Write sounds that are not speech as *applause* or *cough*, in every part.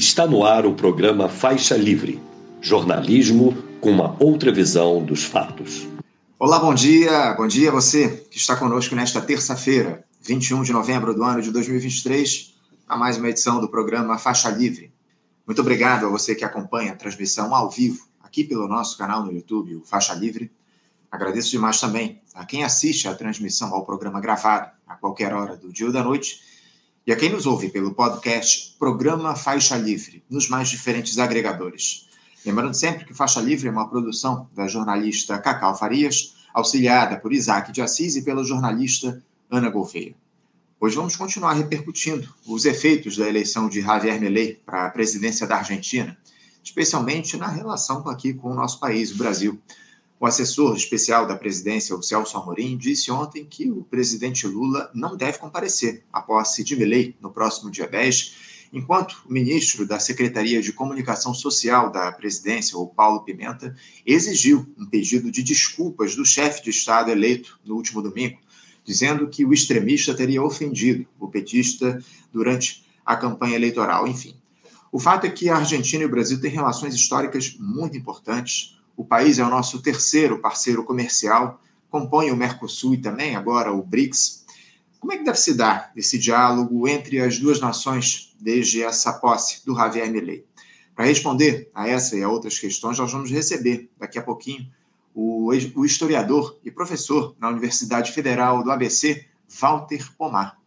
Está no ar o programa Faixa Livre jornalismo com uma outra visão dos fatos. Olá, bom dia. Bom dia a você que está conosco nesta terça-feira, 21 de novembro do ano de 2023, a mais uma edição do programa Faixa Livre. Muito obrigado a você que acompanha a transmissão ao vivo aqui pelo nosso canal no YouTube, o Faixa Livre. Agradeço demais também a quem assiste a transmissão ao programa gravado a qualquer hora do dia ou da noite e a quem nos ouve pelo podcast Programa Faixa Livre, nos mais diferentes agregadores. Lembrando sempre que Faixa Livre é uma produção da jornalista Cacau Farias, auxiliada por Isaac de Assis e pela jornalista Ana Gouveia. Hoje vamos continuar repercutindo os efeitos da eleição de Javier Milei para a presidência da Argentina, especialmente na relação aqui com o nosso país, o Brasil. O assessor especial da presidência, o Celso Amorim, disse ontem que o presidente Lula não deve comparecer à posse de Milei no próximo dia 10, enquanto o ministro da Secretaria de Comunicação Social da presidência, o Paulo Pimenta, exigiu um pedido de desculpas do chefe de Estado eleito no último domingo, dizendo que o extremista teria ofendido o petista durante a campanha eleitoral. Enfim, o fato é que a Argentina e o Brasil têm relações históricas muito importantes o país é o nosso terceiro parceiro comercial, compõe o Mercosul e também agora o BRICS. Como é que deve se dar esse diálogo entre as duas nações desde essa posse do Javier Milei? Para responder a essa e a outras questões, nós vamos receber daqui a pouquinho o, o historiador e professor na Universidade Federal do ABC, Walter Pomar.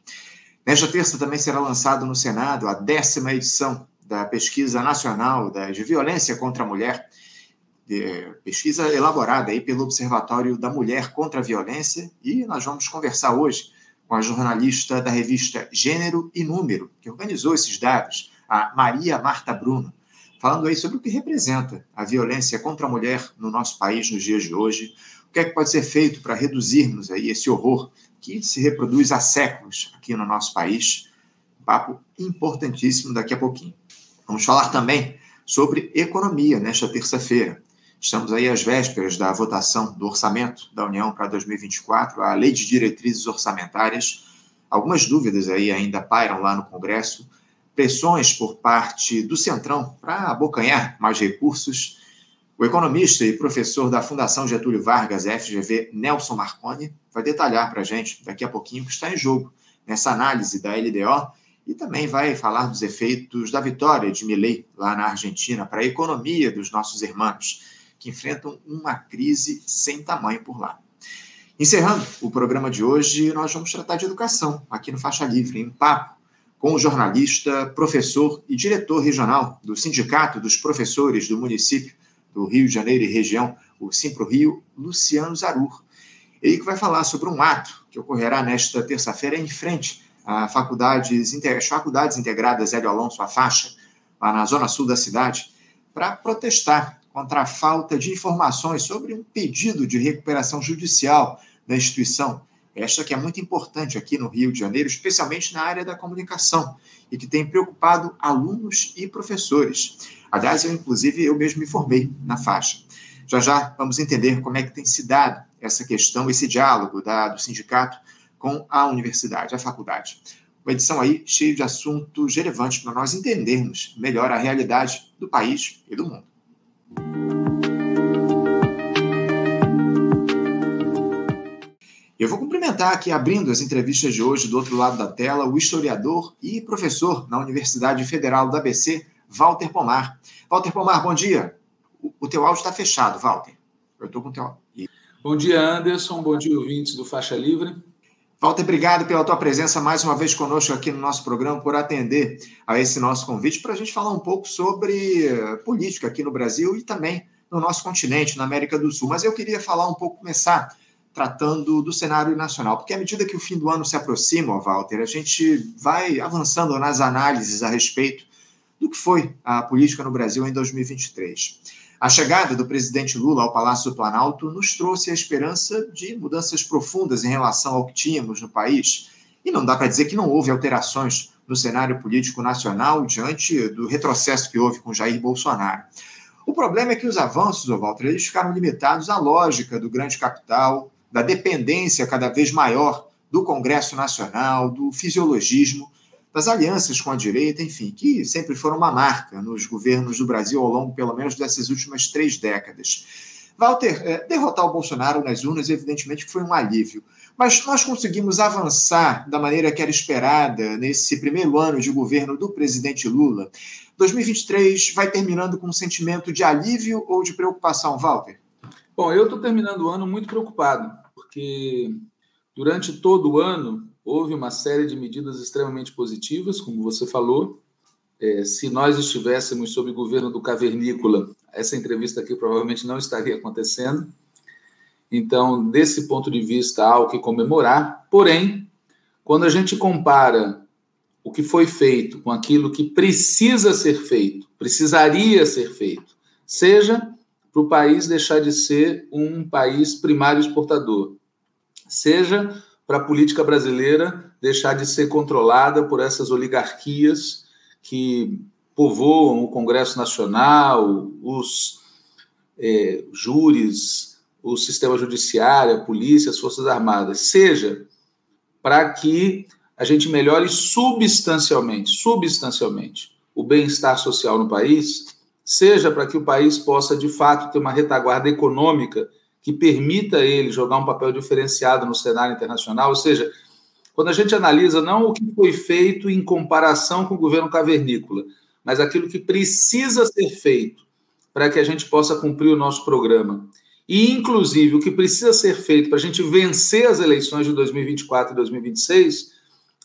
Nesta terça também será lançado no Senado a décima edição da Pesquisa Nacional de Violência contra a Mulher, pesquisa elaborada aí pelo Observatório da Mulher contra a Violência, e nós vamos conversar hoje com a jornalista da revista Gênero e Número, que organizou esses dados, a Maria Marta Bruno, falando aí sobre o que representa a violência contra a mulher no nosso país nos dias de hoje, o que é que pode ser feito para reduzirmos aí esse horror que se reproduz há séculos aqui no nosso país. Um papo importantíssimo daqui a pouquinho. Vamos falar também sobre economia nesta terça-feira. Estamos aí às vésperas da votação do orçamento da União para 2024, a Lei de Diretrizes Orçamentárias. Algumas dúvidas aí ainda pairam lá no Congresso, pressões por parte do Centrão para abocanhar mais recursos. O economista e professor da Fundação Getúlio Vargas, FGV, Nelson Marconi, vai detalhar para a gente daqui a pouquinho o que está em jogo nessa análise da LDO e também vai falar dos efeitos da vitória de Milei lá na Argentina para a economia dos nossos irmãos que enfrentam uma crise sem tamanho por lá. Encerrando o programa de hoje, nós vamos tratar de educação aqui no Faixa Livre, em papo com o jornalista, professor e diretor regional do Sindicato dos Professores do município do Rio de Janeiro e região, o Simpro Rio, Luciano Zarur. Ele que vai falar sobre um ato que ocorrerá nesta terça-feira em frente às faculdades, às faculdades integradas Hélio Alonso, a faixa, lá na zona sul da cidade, para protestar contra a falta de informações sobre um pedido de recuperação judicial da instituição, esta que é muito importante aqui no Rio de Janeiro, especialmente na área da comunicação, e que tem preocupado alunos e professores. Aliás, eu, inclusive, eu mesmo me formei na faixa. Já já vamos entender como é que tem se dado essa questão, esse diálogo da, do sindicato com a universidade, a faculdade. Uma edição aí cheia de assuntos relevantes para nós entendermos melhor a realidade do país e do mundo. Eu vou cumprimentar aqui, abrindo as entrevistas de hoje do outro lado da tela, o historiador e professor na Universidade Federal do ABC, Walter Pomar. Walter Pomar, bom dia. O, o teu áudio está fechado, Walter. Eu estou com o teu Bom dia, Anderson. Bom dia, ouvintes do Faixa Livre. Walter, obrigado pela tua presença mais uma vez conosco aqui no nosso programa, por atender a esse nosso convite para a gente falar um pouco sobre eh, política aqui no Brasil e também no nosso continente, na América do Sul. Mas eu queria falar um pouco, começar tratando do cenário nacional, porque à medida que o fim do ano se aproxima, Walter, a gente vai avançando nas análises a respeito do que foi a política no Brasil em 2023. A chegada do presidente Lula ao Palácio do Planalto nos trouxe a esperança de mudanças profundas em relação ao que tínhamos no país. E não dá para dizer que não houve alterações no cenário político nacional diante do retrocesso que houve com Jair Bolsonaro. O problema é que os avanços, Walter, eles ficaram limitados à lógica do grande capital, da dependência cada vez maior do Congresso Nacional, do fisiologismo, das alianças com a direita, enfim, que sempre foram uma marca nos governos do Brasil ao longo, pelo menos, dessas últimas três décadas. Walter, é, derrotar o Bolsonaro nas urnas, evidentemente, foi um alívio. Mas nós conseguimos avançar da maneira que era esperada nesse primeiro ano de governo do presidente Lula. 2023 vai terminando com um sentimento de alívio ou de preocupação, Walter? Bom, eu estou terminando o ano muito preocupado, porque durante todo o ano houve uma série de medidas extremamente positivas, como você falou. É, se nós estivéssemos sob governo do Cavernícola, essa entrevista aqui provavelmente não estaria acontecendo. Então, desse ponto de vista, há o que comemorar. Porém, quando a gente compara o que foi feito com aquilo que precisa ser feito, precisaria ser feito, seja para o país deixar de ser um país primário exportador, seja para a política brasileira deixar de ser controlada por essas oligarquias que povoam o Congresso Nacional, os é, júris, o sistema judiciário, a polícia, as Forças Armadas, seja para que a gente melhore substancialmente, substancialmente o bem-estar social no país, seja para que o país possa de fato ter uma retaguarda econômica que permita ele jogar um papel diferenciado no cenário internacional, ou seja, quando a gente analisa não o que foi feito em comparação com o governo cavernícola, mas aquilo que precisa ser feito para que a gente possa cumprir o nosso programa. E, inclusive, o que precisa ser feito para a gente vencer as eleições de 2024 e 2026,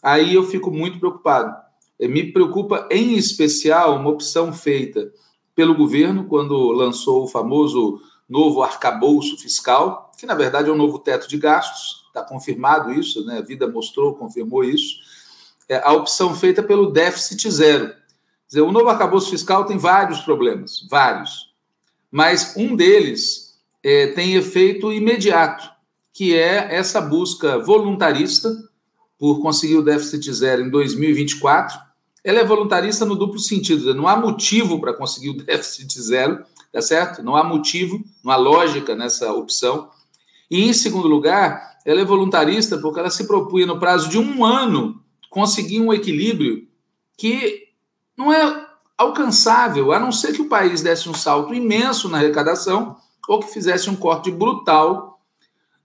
aí eu fico muito preocupado. Me preocupa, em especial, uma opção feita pelo governo quando lançou o famoso novo arcabouço fiscal, que na verdade é um novo teto de gastos, está confirmado isso, né? a vida mostrou, confirmou isso. É a opção feita pelo déficit zero. Dizer, o novo arcabouço fiscal tem vários problemas, vários, mas um deles é, tem efeito imediato, que é essa busca voluntarista por conseguir o déficit zero em 2024 ela é voluntarista no duplo sentido. Não há motivo para conseguir o *laughs* déficit zero, tá certo? Não há motivo, não há lógica nessa opção. E, em segundo lugar, ela é voluntarista porque ela se propunha, no prazo de um ano, conseguir um equilíbrio que não é alcançável, a não ser que o país desse um salto imenso na arrecadação ou que fizesse um corte brutal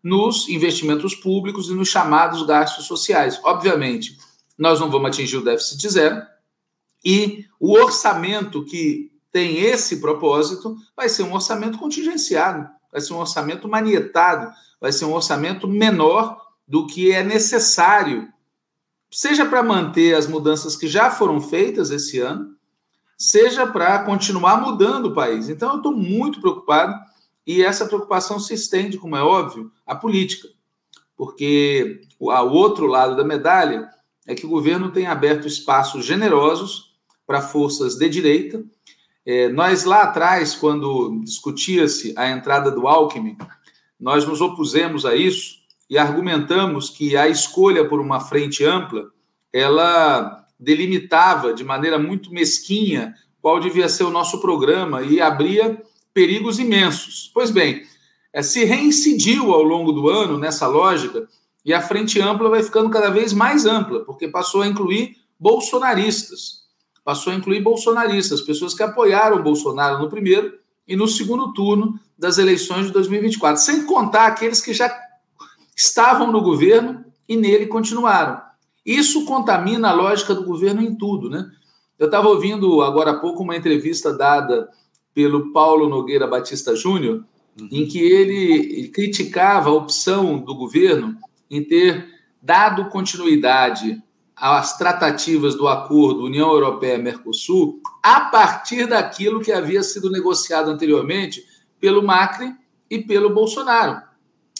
nos investimentos públicos e nos chamados gastos sociais. Obviamente, nós não vamos atingir o déficit zero, e o orçamento que tem esse propósito vai ser um orçamento contingenciado, vai ser um orçamento manietado, vai ser um orçamento menor do que é necessário, seja para manter as mudanças que já foram feitas esse ano, seja para continuar mudando o país. Então, eu estou muito preocupado e essa preocupação se estende, como é óbvio, à política, porque o outro lado da medalha é que o governo tem aberto espaços generosos para forças de direita. É, nós lá atrás, quando discutia-se a entrada do Alckmin, nós nos opusemos a isso e argumentamos que a escolha por uma frente ampla ela delimitava de maneira muito mesquinha qual devia ser o nosso programa e abria perigos imensos. Pois bem, é, se reincidiu ao longo do ano nessa lógica e a frente ampla vai ficando cada vez mais ampla, porque passou a incluir bolsonaristas passou a incluir bolsonaristas, pessoas que apoiaram Bolsonaro no primeiro e no segundo turno das eleições de 2024, sem contar aqueles que já estavam no governo e nele continuaram. Isso contamina a lógica do governo em tudo, né? Eu estava ouvindo agora há pouco uma entrevista dada pelo Paulo Nogueira Batista Júnior, uhum. em que ele criticava a opção do governo em ter dado continuidade as tratativas do acordo União Europeia-Mercosul a partir daquilo que havia sido negociado anteriormente pelo Macri e pelo Bolsonaro.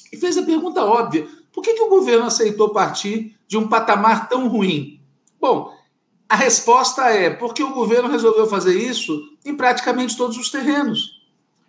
E fez a pergunta óbvia: por que, que o governo aceitou partir de um patamar tão ruim? Bom, a resposta é porque o governo resolveu fazer isso em praticamente todos os terrenos.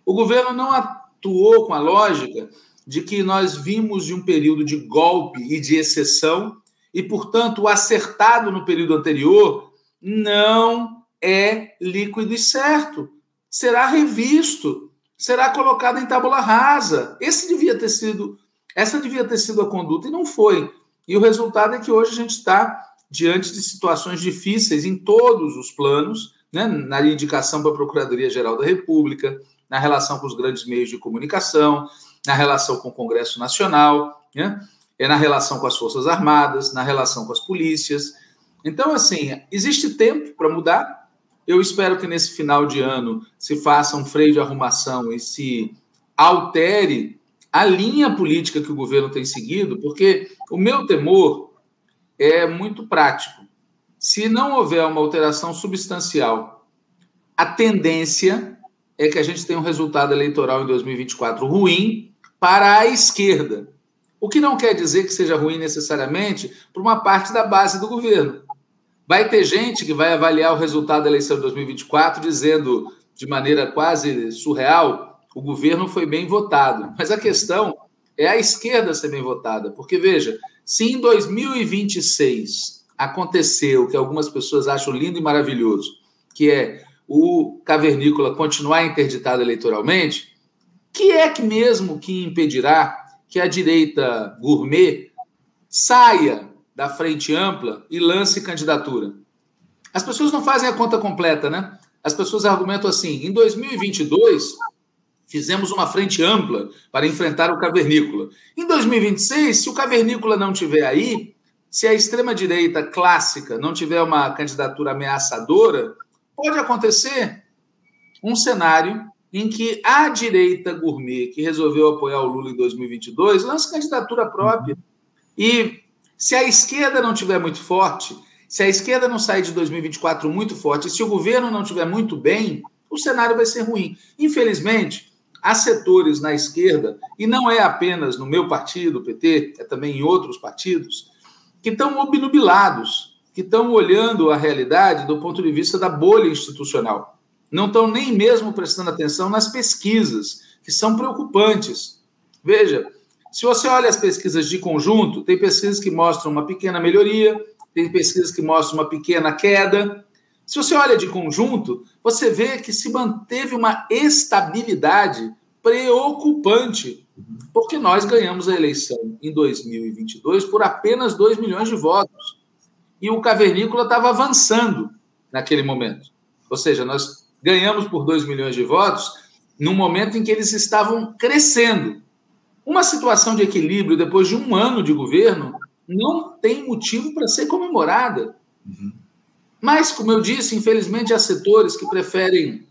O governo não atuou com a lógica de que nós vimos de um período de golpe e de exceção e, portanto, o acertado no período anterior não é líquido e certo. Será revisto, será colocado em tábula rasa. Esse devia ter sido, essa devia ter sido a conduta e não foi. E o resultado é que hoje a gente está diante de situações difíceis em todos os planos, né, na indicação para a Procuradoria-Geral da República, na relação com os grandes meios de comunicação, na relação com o Congresso Nacional, né, é na relação com as Forças Armadas, na relação com as polícias. Então, assim, existe tempo para mudar. Eu espero que nesse final de ano se faça um freio de arrumação e se altere a linha política que o governo tem seguido, porque o meu temor é muito prático. Se não houver uma alteração substancial, a tendência é que a gente tenha um resultado eleitoral em 2024 ruim para a esquerda. O que não quer dizer que seja ruim necessariamente para uma parte da base do governo. Vai ter gente que vai avaliar o resultado da eleição de 2024 dizendo de maneira quase surreal: o governo foi bem votado. Mas a questão é a esquerda ser bem votada, porque veja, se em 2026 aconteceu o que algumas pessoas acham lindo e maravilhoso, que é o cavernícola continuar interditado eleitoralmente, que é que mesmo que impedirá que a direita gourmet saia da frente ampla e lance candidatura? As pessoas não fazem a conta completa, né? As pessoas argumentam assim: em 2022 Fizemos uma frente ampla para enfrentar o cavernícola. Em 2026, se o cavernícola não tiver aí, se a extrema-direita clássica não tiver uma candidatura ameaçadora, pode acontecer um cenário em que a direita gourmet, que resolveu apoiar o Lula em 2022, lance candidatura própria. E se a esquerda não tiver muito forte, se a esquerda não sair de 2024 muito forte, se o governo não tiver muito bem, o cenário vai ser ruim. Infelizmente, há setores na esquerda, e não é apenas no meu partido, o PT, é também em outros partidos, que estão obnubilados, que estão olhando a realidade do ponto de vista da bolha institucional. Não estão nem mesmo prestando atenção nas pesquisas, que são preocupantes. Veja, se você olha as pesquisas de conjunto, tem pesquisas que mostram uma pequena melhoria, tem pesquisas que mostram uma pequena queda, se você olha de conjunto, você vê que se manteve uma estabilidade preocupante, porque nós ganhamos a eleição em 2022 por apenas 2 milhões de votos. E o cavernícola estava avançando naquele momento. Ou seja, nós ganhamos por 2 milhões de votos no momento em que eles estavam crescendo. Uma situação de equilíbrio depois de um ano de governo não tem motivo para ser comemorada. Uhum. Mas, como eu disse, infelizmente há setores que preferem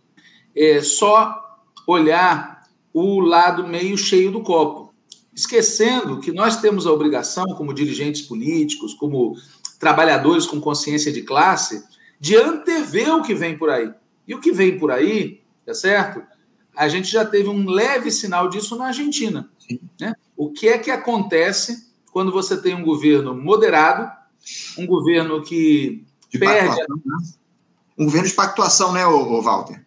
é, só olhar o lado meio cheio do copo, esquecendo que nós temos a obrigação, como dirigentes políticos, como trabalhadores com consciência de classe, de antever o que vem por aí. E o que vem por aí, tá certo? A gente já teve um leve sinal disso na Argentina. Né? O que é que acontece quando você tem um governo moderado, um governo que de perde. Né? Um governo de pactuação, né, o Walter?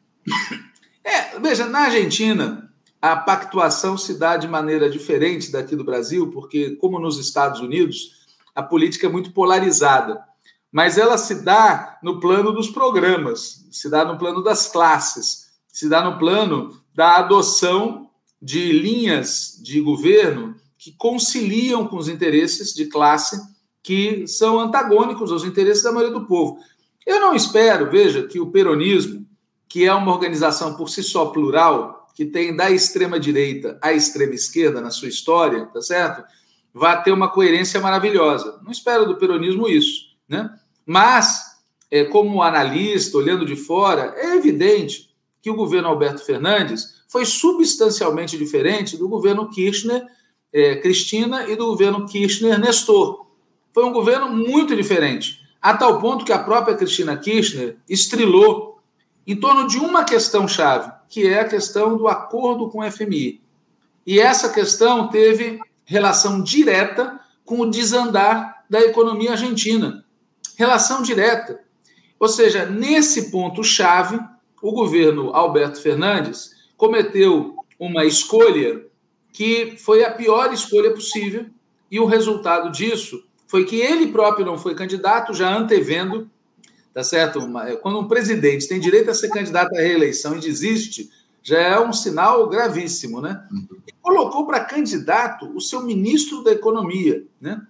É, veja, na Argentina, a pactuação se dá de maneira diferente daqui do Brasil, porque, como nos Estados Unidos, a política é muito polarizada. Mas ela se dá no plano dos programas, se dá no plano das classes, se dá no plano da adoção de linhas de governo que conciliam com os interesses de classe que são antagônicos aos interesses da maioria do povo. Eu não espero, veja, que o peronismo, que é uma organização por si só plural, que tem da extrema direita à extrema esquerda na sua história, tá certo? Vá ter uma coerência maravilhosa. Não espero do peronismo isso, né? Mas, é, como analista, olhando de fora, é evidente que o governo Alberto Fernandes foi substancialmente diferente do governo Kirchner, é, Cristina e do governo Kirchner-Nestor foi um governo muito diferente, a tal ponto que a própria Cristina Kirchner estrilou em torno de uma questão chave, que é a questão do acordo com o FMI. E essa questão teve relação direta com o desandar da economia argentina. Relação direta. Ou seja, nesse ponto chave, o governo Alberto Fernandes cometeu uma escolha que foi a pior escolha possível, e o resultado disso foi que ele próprio não foi candidato, já antevendo, tá certo? Quando um presidente tem direito a ser candidato à reeleição e desiste, já é um sinal gravíssimo, né? E colocou para candidato o seu ministro da Economia, né?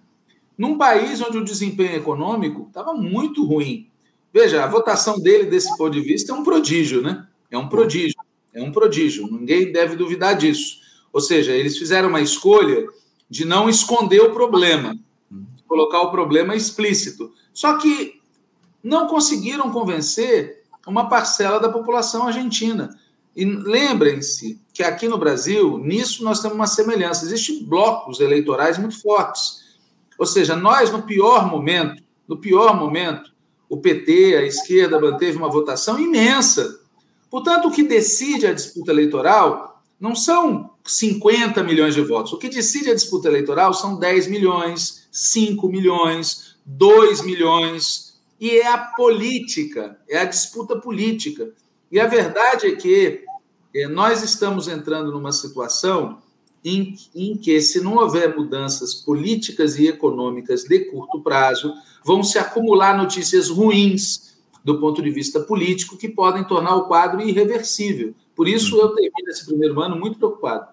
Num país onde o desempenho econômico estava muito ruim. Veja, a votação dele, desse ponto de vista, é um prodígio, né? É um prodígio. É um prodígio. Ninguém deve duvidar disso. Ou seja, eles fizeram uma escolha de não esconder o problema, colocar o problema explícito. Só que não conseguiram convencer uma parcela da população argentina. E lembrem-se que aqui no Brasil, nisso nós temos uma semelhança. Existem blocos eleitorais muito fortes. Ou seja, nós, no pior momento, no pior momento, o PT, a esquerda, manteve uma votação imensa. Portanto, o que decide a disputa eleitoral não são 50 milhões de votos. O que decide a disputa eleitoral são 10 milhões, 5 milhões, 2 milhões. E é a política, é a disputa política. E a verdade é que é, nós estamos entrando numa situação em, em que, se não houver mudanças políticas e econômicas de curto prazo, vão se acumular notícias ruins do ponto de vista político que podem tornar o quadro irreversível. Por isso, eu termino esse primeiro ano muito preocupado.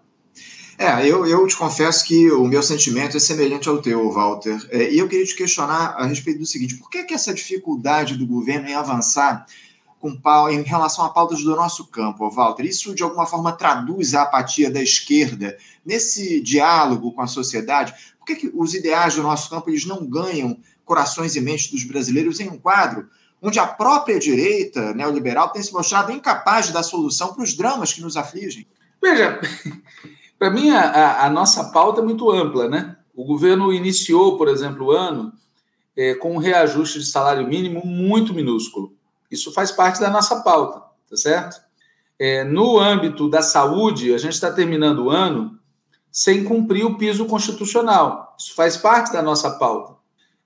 É, eu, eu te confesso que o meu sentimento é semelhante ao teu, Walter. É, e eu queria te questionar a respeito do seguinte: por que, que essa dificuldade do governo em avançar com em relação a pautas do nosso campo, Walter. Isso, de alguma forma, traduz a apatia da esquerda nesse diálogo com a sociedade? Por que, que os ideais do nosso campo eles não ganham corações e mentes dos brasileiros em um quadro onde a própria direita neoliberal tem se mostrado incapaz de dar solução para os dramas que nos afligem? Veja, *laughs* para mim a, a, nossa pauta é muito ampla, né? O governo iniciou, por exemplo, o ano é, com um reajuste de salário mínimo muito minúsculo. Isso faz parte da nossa pauta, tá certo? É, no âmbito da saúde, a gente está terminando o ano sem cumprir o piso constitucional. Isso faz parte da nossa pauta.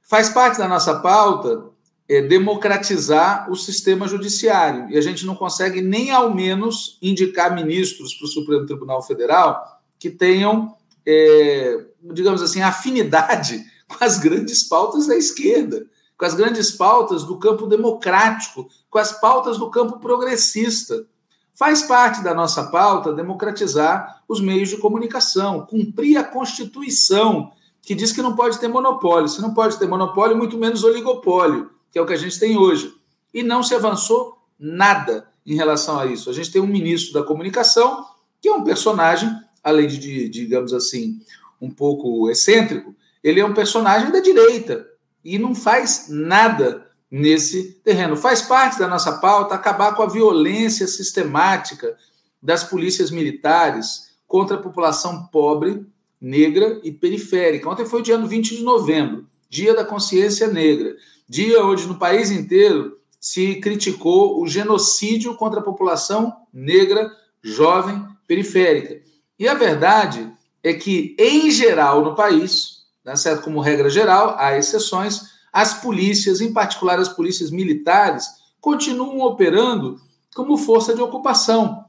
Faz parte da nossa pauta é, democratizar o sistema judiciário. E a gente não consegue nem ao menos indicar ministros para o Supremo Tribunal Federal que tenham, é, digamos assim, afinidade *laughs* com as grandes pautas da esquerda com as grandes pautas do campo democrático, com as pautas do campo progressista. Faz parte da nossa pauta democratizar os meios de comunicação, cumprir a Constituição, que diz que não pode ter monopólio. Se não pode ter monopólio, muito menos oligopólio, que é o que a gente tem hoje. E não se avançou nada em relação a isso. A gente tem um ministro da comunicação, que é um personagem, além de, digamos assim, um pouco excêntrico, ele é um personagem da direita, e não faz nada nesse terreno. Faz parte da nossa pauta acabar com a violência sistemática das polícias militares contra a população pobre, negra e periférica. Ontem foi o dia 20 de novembro, Dia da Consciência Negra, dia onde no país inteiro se criticou o genocídio contra a população negra, jovem, periférica. E a verdade é que, em geral, no país, né, certo? Como regra geral, há exceções, as polícias, em particular as polícias militares, continuam operando como força de ocupação.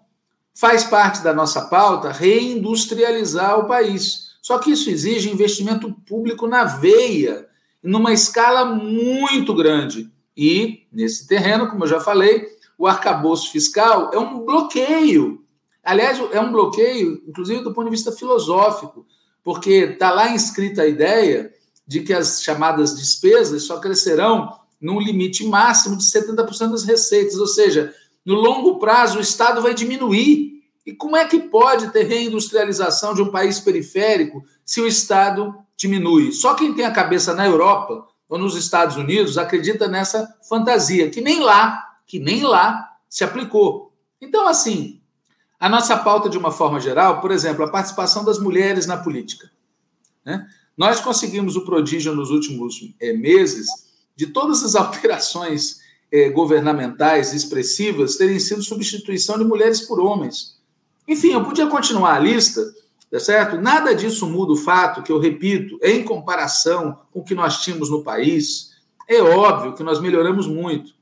Faz parte da nossa pauta reindustrializar o país. Só que isso exige investimento público na veia, numa escala muito grande. E, nesse terreno, como eu já falei, o arcabouço fiscal é um bloqueio. Aliás, é um bloqueio, inclusive do ponto de vista filosófico porque está lá inscrita a ideia de que as chamadas despesas só crescerão num limite máximo de 70% das receitas, ou seja, no longo prazo o Estado vai diminuir. E como é que pode ter reindustrialização de um país periférico se o Estado diminui? Só quem tem a cabeça na Europa ou nos Estados Unidos acredita nessa fantasia, que nem lá, que nem lá se aplicou. Então, assim, a nossa pauta, de uma forma geral, por exemplo, a participação das mulheres na política. Né? Nós conseguimos o prodígio nos últimos é, meses de todas as *laughs* alterações é, governamentais expressivas terem sido substituição de mulheres por homens. Enfim, eu podia continuar a lista, tá certo? Nada disso muda o fato que, eu repito, em comparação com o que nós tínhamos no país, é óbvio que nós melhoramos muito.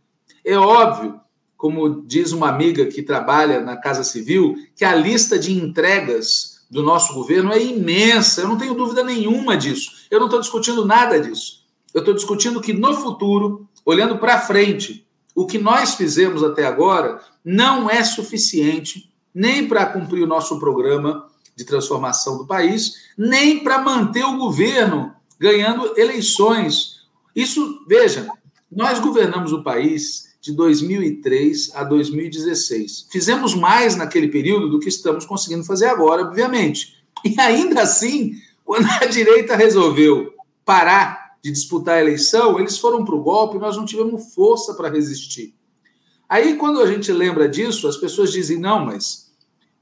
É óbvio como diz uma amiga que trabalha na Casa Civil, que a lista de entregas do nosso governo é imensa. Eu não tenho dúvida nenhuma disso. Eu não estou discutindo nada disso. Eu estou discutindo que no futuro, olhando para frente, o que nós fizemos até agora não é suficiente nem para cumprir o nosso programa de transformação do país, nem para manter o governo ganhando eleições. Isso, veja, nós governamos o país de 2003 a 2016. Fizemos mais naquele período do que estamos conseguindo fazer agora, obviamente. E ainda assim, quando a direita resolveu parar de disputar a eleição, eles foram para o golpe e nós não tivemos força para resistir. Aí, quando a gente lembra disso, as pessoas dizem: não, mas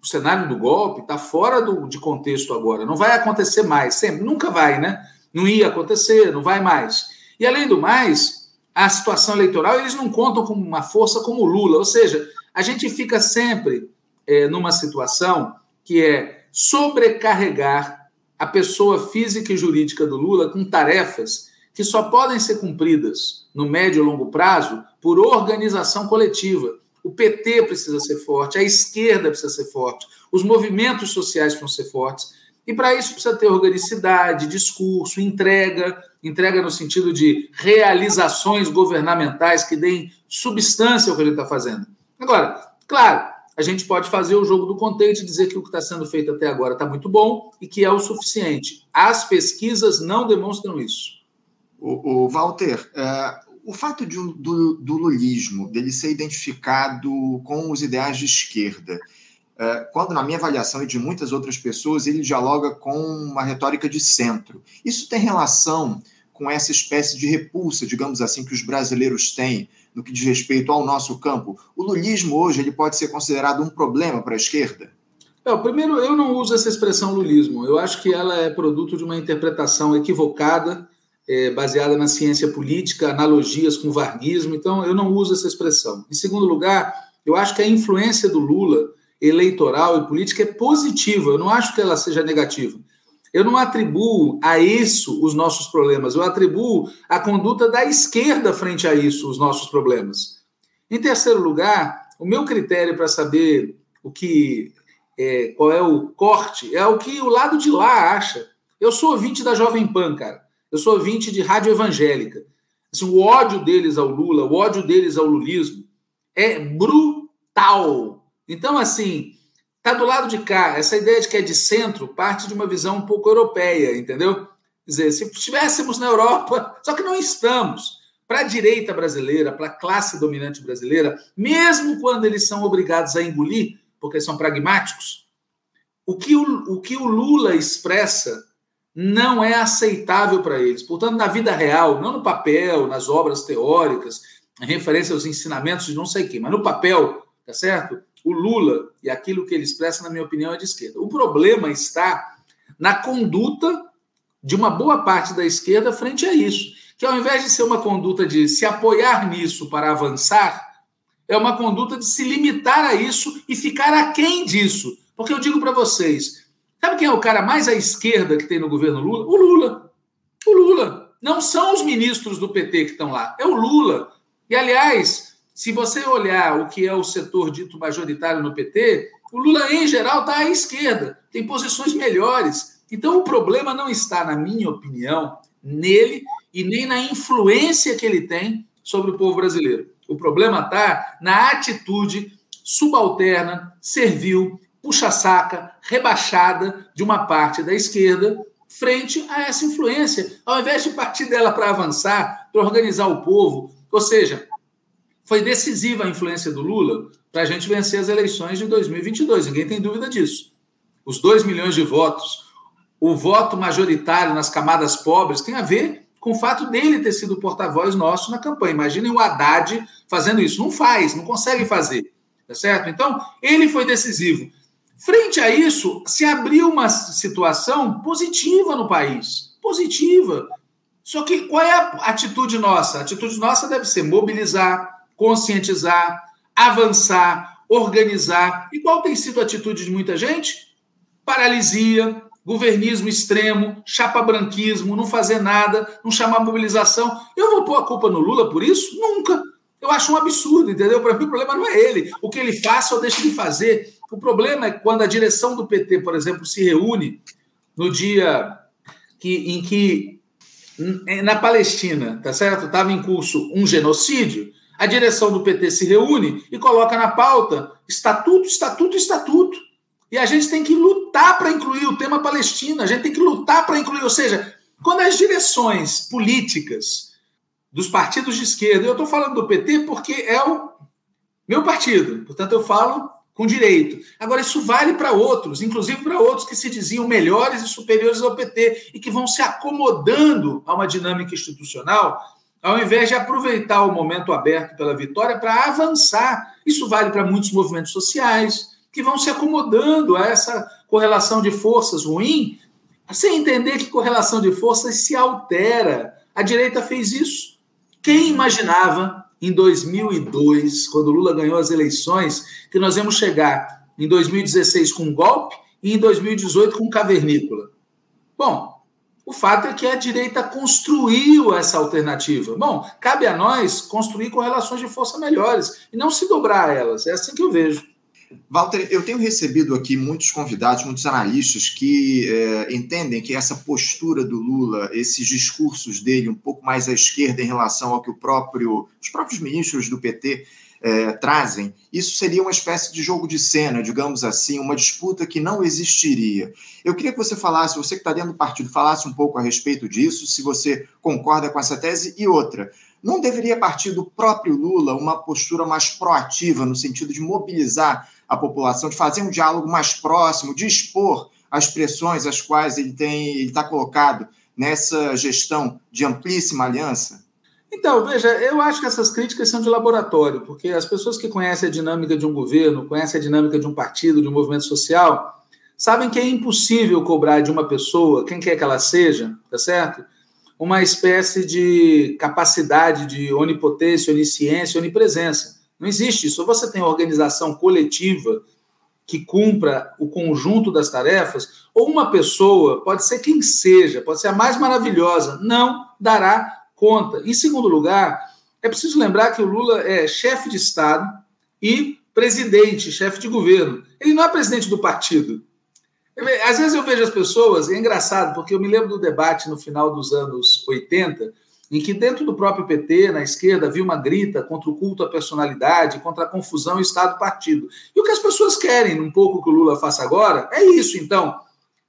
o cenário do golpe está fora do, de contexto agora, não vai acontecer mais, sempre, nunca vai, né? Não ia acontecer, não vai mais. E além do mais, a situação eleitoral, eles não contam com uma força como o Lula, ou seja, a gente fica sempre é, numa situação que é sobrecarregar a pessoa física e jurídica do Lula com tarefas que só podem ser cumpridas no médio e longo prazo por organização coletiva. O PT precisa ser forte, a esquerda precisa ser forte, os movimentos sociais precisam ser fortes. E para isso precisa ter organicidade, discurso, entrega, entrega no sentido de realizações governamentais que deem substância ao que ele está fazendo. Agora, claro, a gente pode fazer o jogo do contente e dizer que o que está sendo feito até agora está muito bom e que é o suficiente. As pesquisas não demonstram isso. O, o Walter, é, o fato de, do, do lulismo, dele ser identificado com os ideais de esquerda, é, quando, na minha avaliação e de muitas outras pessoas, ele dialoga com uma retórica de centro. Isso tem relação com essa espécie de repulsa, digamos assim, que os brasileiros têm no que diz respeito ao nosso campo? O lulismo hoje ele pode ser considerado um problema para a esquerda? É, primeiro, eu não uso essa expressão lulismo. Eu acho que ela é produto de uma interpretação equivocada é, baseada na ciência política, analogias com varguismo, então eu não uso essa expressão. Em segundo lugar, eu acho que a influência do Lula eleitoral e política é positiva, eu não acho que ela seja negativa. Eu não atribuo a isso os nossos problemas, eu atribuo a conduta da esquerda frente a isso os nossos problemas. Em terceiro lugar, o meu critério para saber o que é, qual é o corte é o que o lado de lá acha. Eu sou ouvinte da Jovem Pan, cara. Eu sou ouvinte de rádio evangélica. Assim, o ódio deles ao Lula, o ódio deles ao lulismo é brutal. Então, assim, tá do lado de cá. Essa ideia de que é de centro parte de uma visão um pouco europeia, entendeu? Quer dizer, se estivéssemos na Europa, *laughs* só que não estamos. Para a direita brasileira, para a classe dominante brasileira, mesmo quando eles são obrigados a engolir, porque são pragmáticos, o que o, o, que o Lula expressa não é aceitável para eles. Portanto, na vida real, não no papel, nas obras teóricas, em referência aos ensinamentos de não sei quem, mas no papel, tá certo? O Lula e aquilo que ele expressa, na minha opinião, é de esquerda. O problema está na conduta de uma boa parte da esquerda frente a isso, que ao invés de ser uma conduta de se apoiar nisso para avançar, é uma conduta de se limitar a isso e ficar aquém disso. Porque eu digo para vocês, Sabe quem é o cara mais à esquerda que tem no governo Lula? O Lula. O Lula. Não são os ministros do PT que estão lá, é o Lula. E, aliás, se você olhar o que é o setor dito majoritário no PT, o Lula, em geral, está à esquerda, tem posições melhores. Então, o problema não está, na minha opinião, nele e nem na influência que ele tem sobre o povo brasileiro. O problema está na atitude subalterna, servil, puxa-saca, rebaixada de uma parte da esquerda frente a essa influência, ao invés de partir dela para avançar, para organizar o povo. Ou seja, foi decisiva a influência do Lula para a gente vencer as eleições de 2022, ninguém tem dúvida disso. Os 2 milhões de votos, o voto majoritário nas camadas pobres tem a ver com o fato dele ter sido porta-voz nosso na campanha. Imaginem o Haddad fazendo isso. Não faz, não consegue fazer. Tá certo? Então, ele foi decisivo. Frente a isso, se abriu uma situação positiva no país. Positiva. Só que qual é a atitude nossa? A atitude nossa deve ser mobilizar, conscientizar, avançar, organizar. E qual tem sido a atitude de muita gente? Paralisia, governismo extremo, chapa-branquismo, não fazer nada, não chamar mobilização. Eu vou pôr a culpa no Lula por isso? Nunca. Eu acho um absurdo, entendeu? Para mim, o problema não é ele. O que ele faça ou deixa de fazer. O problema é quando a direção do PT, por exemplo, se reúne no dia que, em que na Palestina, tá certo? Estava em curso um genocídio. A direção do PT se reúne e coloca na pauta estatuto, estatuto, estatuto. E a gente tem que lutar para incluir o tema Palestina, a gente tem que lutar para incluir, ou seja, quando as direções políticas dos partidos de esquerda, eu estou falando do PT porque é o meu partido, portanto eu falo com direito. Agora, isso vale para outros, inclusive para outros que se diziam melhores e superiores ao PT e que vão se acomodando a uma dinâmica institucional, ao invés de aproveitar o momento aberto pela vitória para avançar. Isso vale para muitos movimentos sociais que vão se acomodando a essa correlação de forças ruim, sem entender que correlação de forças se altera. A direita fez isso. Quem imaginava em 2002, quando Lula ganhou as eleições, que nós íamos chegar em 2016 com um golpe e em 2018 com cavernícola. Bom, o fato é que a direita construiu essa alternativa. Bom, cabe a nós construir correlações de força melhores e não se dobrar a elas. É assim que eu vejo. Walter, eu tenho recebido aqui muitos convidados, muitos analistas que é, entendem que essa postura do Lula, esses discursos dele um pouco mais à esquerda em relação ao que o próprio, os próprios ministros do PT é, trazem, isso seria uma espécie de jogo de cena, digamos assim, uma disputa que não existiria. Eu queria que você falasse, você que está dentro do partido, falasse um pouco a respeito disso, se você concorda com essa tese, e outra. Não deveria partir do próprio Lula uma postura mais proativa, no sentido de mobilizar a população, de fazer um diálogo mais próximo, de expor as pressões às quais ele tem ele está colocado nessa gestão de amplíssima aliança? Então, veja, eu acho que essas críticas são de laboratório, porque as pessoas que conhecem a dinâmica de um governo, conhecem a dinâmica de um partido, de um movimento social, sabem que é impossível cobrar de uma pessoa, quem quer que ela seja, tá certo? Uma espécie de capacidade de onipotência, onisciência, onipresença. Não existe isso. Ou você tem organização coletiva que cumpra o conjunto das tarefas, ou uma pessoa, pode ser quem seja, pode ser a mais maravilhosa, não dará conta. Em segundo lugar, é preciso lembrar que o Lula é chefe de Estado e presidente, chefe de governo. Ele não é presidente do partido. Às vezes eu vejo as pessoas, é engraçado, porque eu me lembro do debate no final dos anos 80, em que dentro do próprio PT, na esquerda, havia uma grita contra o culto à personalidade, contra a confusão Estado-partido. E o que as pessoas querem, um pouco que o Lula faça agora, é isso, então.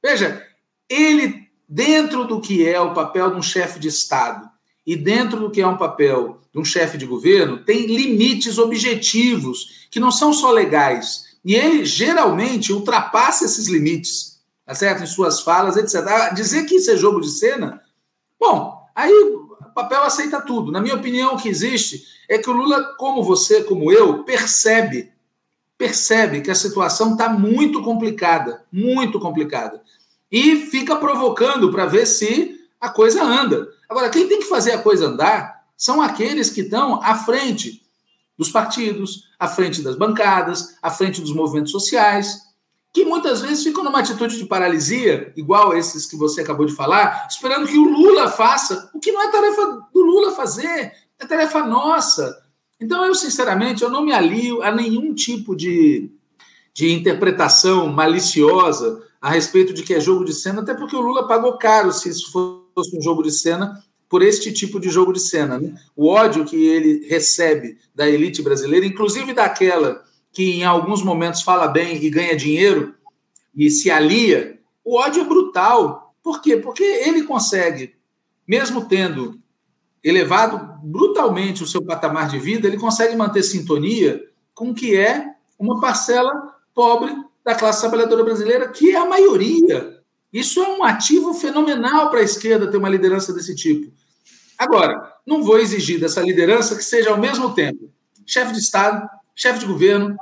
Veja, ele, dentro do que é o papel de um chefe de Estado e dentro do que é um papel de um chefe de governo, tem limites objetivos, que não são só legais. E ele, geralmente, ultrapassa esses limites, tá certo? Em suas falas, etc. Dizer que isso é jogo de cena, bom, aí papel aceita tudo. Na minha opinião, o que existe é que o Lula, como você, como eu, percebe, percebe que a situação está muito complicada, muito complicada. E fica provocando para ver se a coisa anda. Agora, quem tem que fazer a coisa andar são aqueles que estão à frente dos partidos, à frente das bancadas, à frente dos movimentos sociais que muitas vezes ficam numa atitude de paralisia, igual esses que você acabou de falar, esperando que o Lula faça, o que não é tarefa do Lula fazer, é tarefa nossa. Então, eu, sinceramente, eu não me alio a nenhum tipo de, de interpretação maliciosa a respeito de que é jogo de cena, até porque o Lula pagou caro se isso fosse um jogo de cena por este tipo de jogo de cena. Né? O ódio que ele recebe da elite brasileira, inclusive daquela que em alguns momentos fala bem e ganha dinheiro e se alia, o ódio é brutal. Por quê? Porque ele consegue, mesmo tendo elevado brutalmente o seu patamar de vida, ele consegue manter sintonia com o que é uma parcela pobre da classe trabalhadora brasileira, que é a maioria. Isso é um ativo fenomenal para a esquerda ter uma liderança desse tipo. Agora, não vou exigir dessa liderança que seja ao mesmo tempo chefe de Estado, chefe de governo,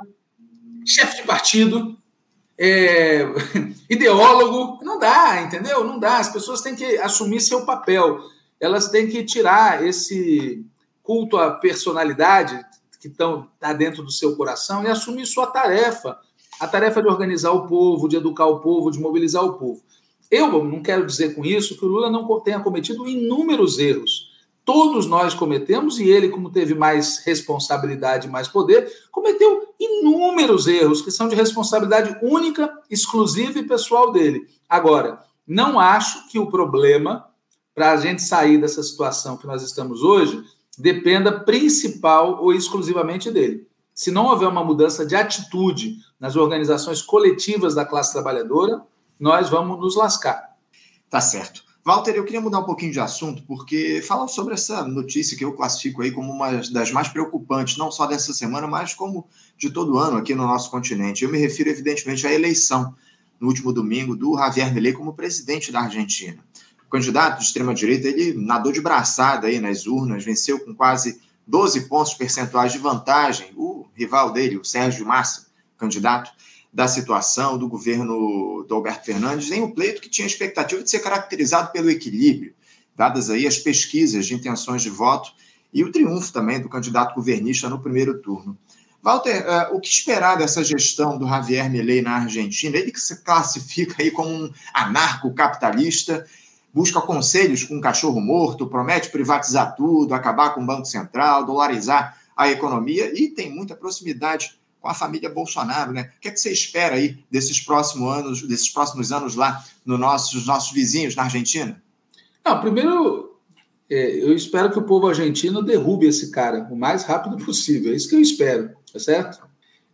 chefe de partido, é, *laughs* ideólogo. Não dá, entendeu? Não dá. As pessoas têm que assumir seu papel. Elas têm que tirar esse culto à personalidade que está dentro do seu coração e assumir sua tarefa. A tarefa de organizar o povo, de educar o povo, de mobilizar o povo. Eu não quero dizer com isso que o Lula não tenha cometido inúmeros erros todos nós cometemos, e ele, como teve mais responsabilidade e mais poder, cometeu inúmeros erros que são de responsabilidade única, exclusiva e pessoal dele. Agora, não acho que o problema para a gente sair dessa situação que nós estamos hoje dependa principal ou exclusivamente dele. Se não houver uma mudança de atitude nas organizações coletivas da classe trabalhadora, nós vamos nos lascar. Tá certo. Walter, eu queria mudar um pouquinho de assunto, porque falar sobre essa notícia que eu classifico aí como uma das mais preocupantes, não só dessa semana, mas como de todo ano aqui no nosso continente. Eu me refiro, evidentemente, à eleição no último domingo do Javier Milei como presidente da Argentina. O candidato de extrema-direita, ele nadou de braçada aí nas urnas, venceu com quase 12 pontos percentuais de vantagem o rival dele, o Sérgio Massa, candidato da situação do governo do Alberto Fernandes em um pleito que tinha expectativa de ser caracterizado pelo equilíbrio, dadas aí as pesquisas de intenções de voto e o triunfo também do candidato governista no primeiro turno. Walter, uh, o que esperar dessa gestão do Javier Milei na Argentina? Ele que se classifica aí como um anarcocapitalista, busca conselhos com um cachorro morto, promete privatizar tudo, acabar com o Banco Central, dolarizar a economia e tem muita proximidade com a família Bolsonaro, né? O que, é que você espera aí desses próximos anos, desses próximos anos lá nos nossos, vizinhos na Argentina? Não, primeiro, é, eu espero que o povo argentino derrube esse cara o mais rápido possível. É isso que eu espero, tá certo?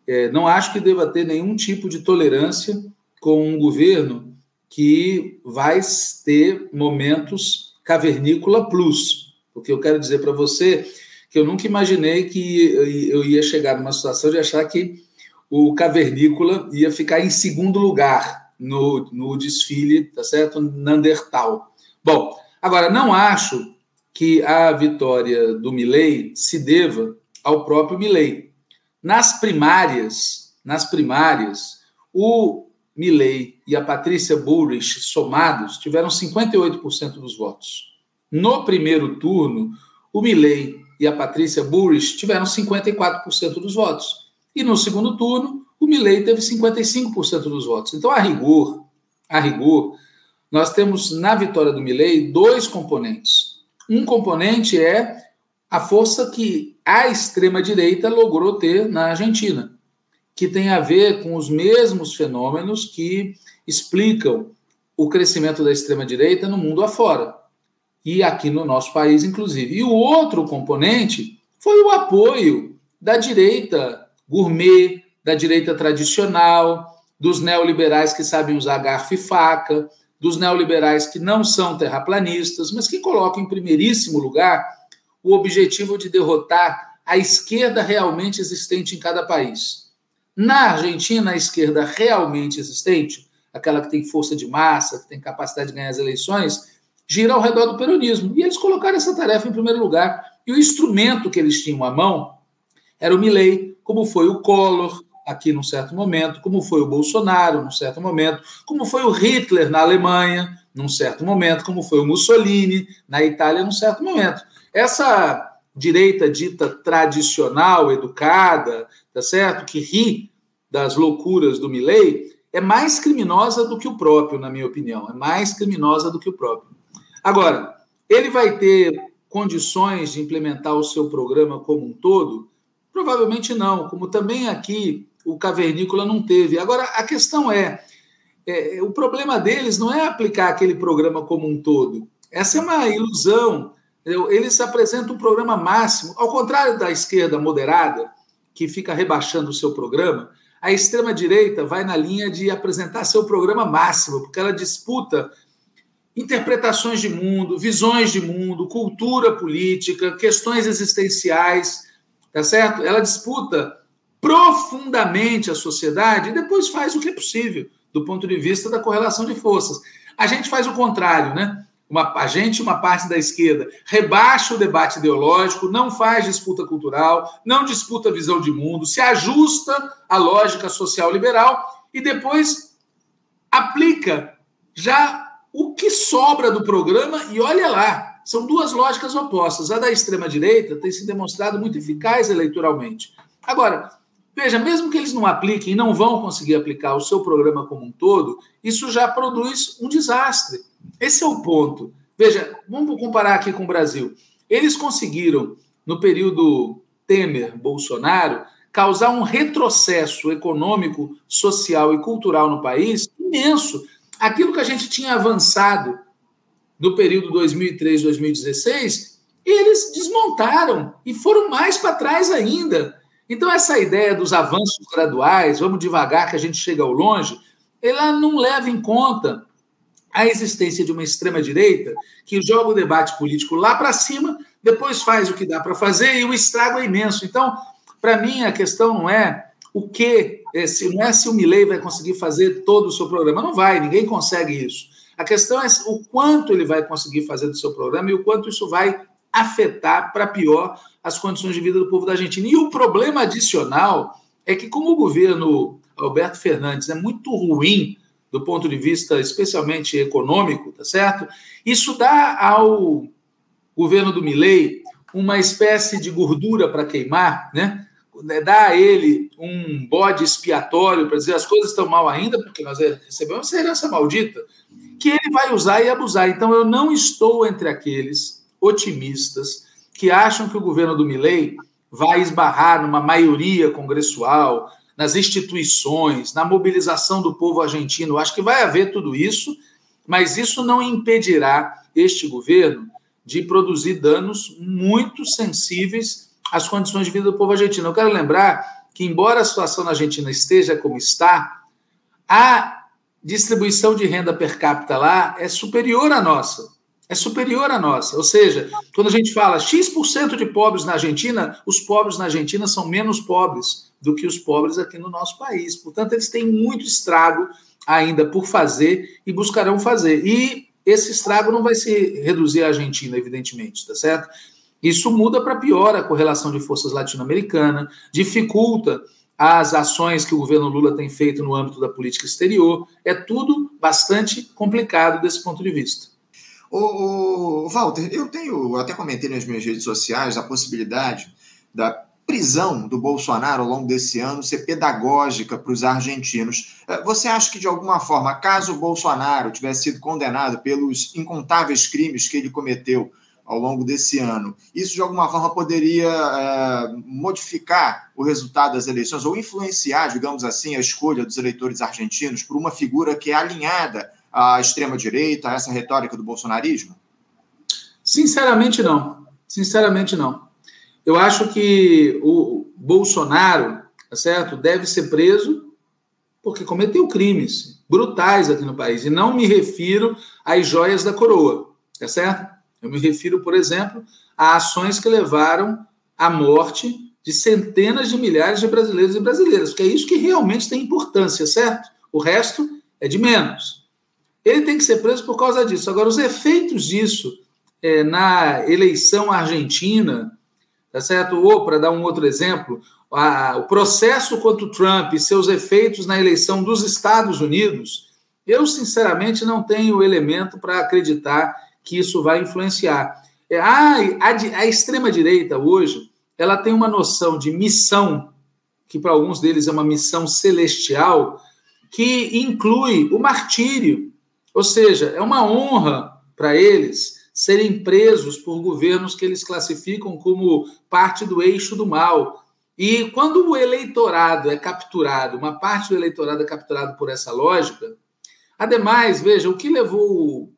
É, não acho que deva ter nenhum tipo de tolerância com um governo que vai ter momentos cavernícola plus. Porque eu quero dizer para você que eu nunca imaginei que eu ia chegar numa situação de achar que o cavernícola ia ficar em segundo lugar no, no desfile, tá certo? Nandertal. Bom, agora, não acho que a vitória do Milley se deva ao próprio Milley. Nas primárias, nas primárias, o Milley e a Patrícia Bullrich somados tiveram 58% dos votos. No primeiro turno, o Milley e a Patrícia Burris tiveram 54% dos votos. E no segundo turno, o Milley teve 55% dos votos. Então, a rigor, a rigor, nós temos na vitória do Milley dois componentes. Um componente é a força que a extrema-direita logrou ter na Argentina, que tem a ver com os mesmos fenômenos que explicam o crescimento da extrema-direita no mundo afora e aqui no nosso país, inclusive. E o outro componente foi o apoio da direita gourmet, da direita tradicional, dos neoliberais que sabem usar garfo e faca, dos neoliberais que não são terraplanistas, mas que colocam em primeiríssimo lugar o objetivo de derrotar a esquerda realmente existente em cada país. Na Argentina, a esquerda realmente existente, aquela que tem força de massa, que tem capacidade de ganhar as eleições, gira ao redor do peronismo. E eles colocaram essa tarefa em primeiro lugar. E o instrumento que eles tinham à mão era o Milley, como foi o Collor, aqui num certo momento, como foi o Bolsonaro, num certo momento, como foi o Hitler na Alemanha, num certo momento, como foi o Mussolini na Itália, num certo momento. Essa direita dita tradicional, educada, tá certo? Que ri das loucuras do Milley, é mais criminosa do que o próprio, na minha opinião. É mais criminosa do que o próprio. Agora, ele vai ter condições de implementar o seu programa como um todo? Provavelmente não, como também aqui o cavernícola não teve. Agora, a questão é, é, o problema deles não é aplicar aquele programa como um todo. Essa é uma ilusão. Eles apresentam um programa máximo, ao contrário da esquerda moderada, que fica rebaixando o seu programa, a extrema-direita vai na linha de apresentar seu programa máximo, porque ela disputa interpretações de mundo, visões de mundo, cultura política, questões existenciais, tá certo? Ela disputa profundamente a sociedade e depois faz o que é possível do ponto de vista da correlação de forças. A gente faz o contrário, né? Uma, a gente, uma parte da esquerda, rebaixa o debate ideológico, não faz disputa cultural, não disputa visão de mundo, se ajusta à lógica social liberal e depois aplica já que sobra do programa, e olha lá, são duas lógicas opostas. A da extrema-direita tem se demonstrado muito eficaz eleitoralmente. Agora, veja, mesmo que eles não apliquem e não vão conseguir aplicar o seu programa como um todo, isso já produz um desastre. Esse é o ponto. Veja, vamos comparar aqui com o Brasil. Eles conseguiram, no período Temer-Bolsonaro, causar um retrocesso econômico, social e cultural no país imenso aquilo que a gente tinha avançado no período 2003-2016, eles desmontaram e foram mais para trás ainda. Então, essa ideia dos avanços graduais, vamos devagar que a gente chega ao longe, ela não leva em conta a existência de uma extrema-direita que joga o debate político lá para cima, depois faz o que dá para fazer e o estrago é imenso. Então, para mim, a questão não é o que, é, se, não é se o Milley vai conseguir fazer todo o seu programa. Não vai, ninguém consegue isso. A questão é o quanto ele vai conseguir fazer do seu programa e o quanto isso vai afetar para pior as condições de vida do povo da Argentina. E o problema adicional é que, como o governo Alberto Fernandes é muito ruim do ponto de vista especialmente econômico, tá certo? Isso dá ao governo do Milley uma espécie de gordura para queimar, né? Dá a ele um bode expiatório para dizer as coisas estão mal ainda, porque nós recebemos essa herança maldita, que ele vai usar e abusar. Então eu não estou entre aqueles otimistas que acham que o governo do Milley vai esbarrar numa maioria congressual, nas instituições, na mobilização do povo argentino. Acho que vai haver tudo isso, mas isso não impedirá este governo de produzir danos muito sensíveis às condições de vida do povo argentino. Eu quero lembrar que, embora a situação na Argentina esteja como está, a distribuição de renda per capita lá é superior à nossa. É superior à nossa. Ou seja, quando a gente fala X% de pobres na Argentina, os pobres na Argentina são menos pobres do que os pobres aqui no nosso país. Portanto, eles têm muito estrago ainda por fazer e buscarão fazer. E esse estrago não vai se reduzir à Argentina, evidentemente, tá certo? Isso muda para pior a correlação de forças latino-americana, dificulta as ações que o governo Lula tem feito no âmbito da política exterior. É tudo bastante complicado desse ponto de vista. O, Walter, eu tenho, até comentei nas minhas redes sociais a possibilidade da prisão do Bolsonaro ao longo desse ano ser pedagógica para os argentinos. Eh, você acha que, de alguma forma, caso o Bolsonaro tivesse sido condenado pelos incontáveis crimes que ele cometeu ao longo desse ano, isso, de alguma forma, poderia é, modificar o resultado das eleições ou influenciar, digamos assim, a escolha dos eleitores argentinos por uma figura que é alinhada à extrema-direita, a essa retórica do bolsonarismo? Sinceramente, não. Sinceramente, não. Eu acho que o Bolsonaro, tá certo, deve ser preso porque cometeu crimes brutais aqui no país. E não me refiro às joias da coroa, tá certo? Eu me refiro, por exemplo, a ações que levaram à morte de centenas de milhares de brasileiros e brasileiras, porque é isso que realmente tem importância, certo? O resto é de menos. Ele tem que ser preso por causa disso. Agora, os efeitos disso é, na eleição argentina, tá certo? Ou, para dar um outro exemplo, a, o processo contra o Trump e seus efeitos na eleição dos Estados Unidos, eu, sinceramente, não tenho elemento para acreditar que isso vai influenciar. É, a, a, a extrema-direita, hoje, ela tem uma noção de missão, que para alguns deles é uma missão celestial, que inclui o martírio. Ou seja, é uma honra para eles serem presos por governos que eles classificam como parte do eixo do mal. E quando o eleitorado é capturado, uma parte do eleitorado é capturado por essa lógica, ademais, veja, o que levou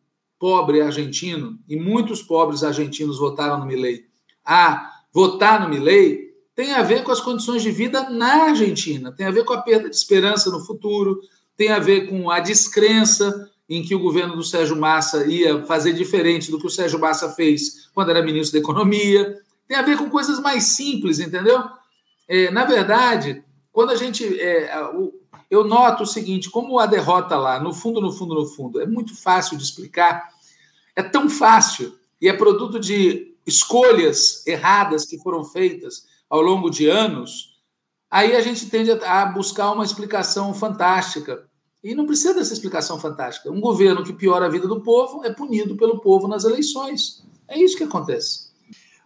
pobre argentino, e muitos pobres argentinos votaram no Milei, a votar no Milei, tem a ver com as condições de vida na Argentina, tem a ver com a perda de esperança no futuro, tem a ver com a descrença em que o governo do Sérgio Massa ia fazer diferente do que o Sérgio Massa fez quando era ministro da Economia. Tem a ver com coisas mais simples, entendeu? É, na verdade, quando a gente. É, eu noto o seguinte: como a derrota lá, no fundo, no fundo, no fundo, é muito fácil de explicar, é tão fácil e é produto de escolhas erradas que foram feitas ao longo de anos, aí a gente tende a buscar uma explicação fantástica e não precisa dessa explicação fantástica. Um governo que piora a vida do povo é punido pelo povo nas eleições. É isso que acontece.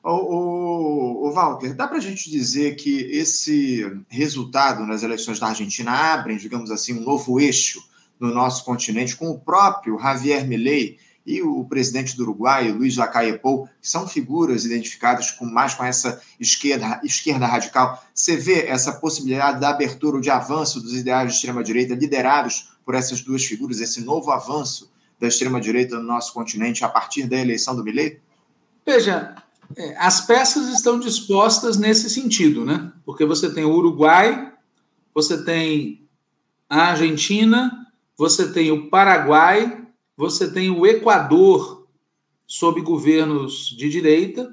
O, o, o Walter, dá para a gente dizer que esse resultado nas eleições da Argentina abre, digamos assim, um novo eixo no nosso continente, com o próprio Javier Milei e o presidente do Uruguai, Luiz Lacalle Pou, que são figuras identificadas com mais com essa esquerda, esquerda radical. Você vê essa possibilidade da abertura ou de avanço dos ideais de extrema-direita liderados por essas duas figuras, esse novo avanço da extrema-direita no nosso continente a partir da eleição do Milei? Veja, é, as peças estão dispostas nesse sentido, né? Porque você tem o Uruguai, você tem a Argentina, você tem o Paraguai você tem o Equador sob governos de direita,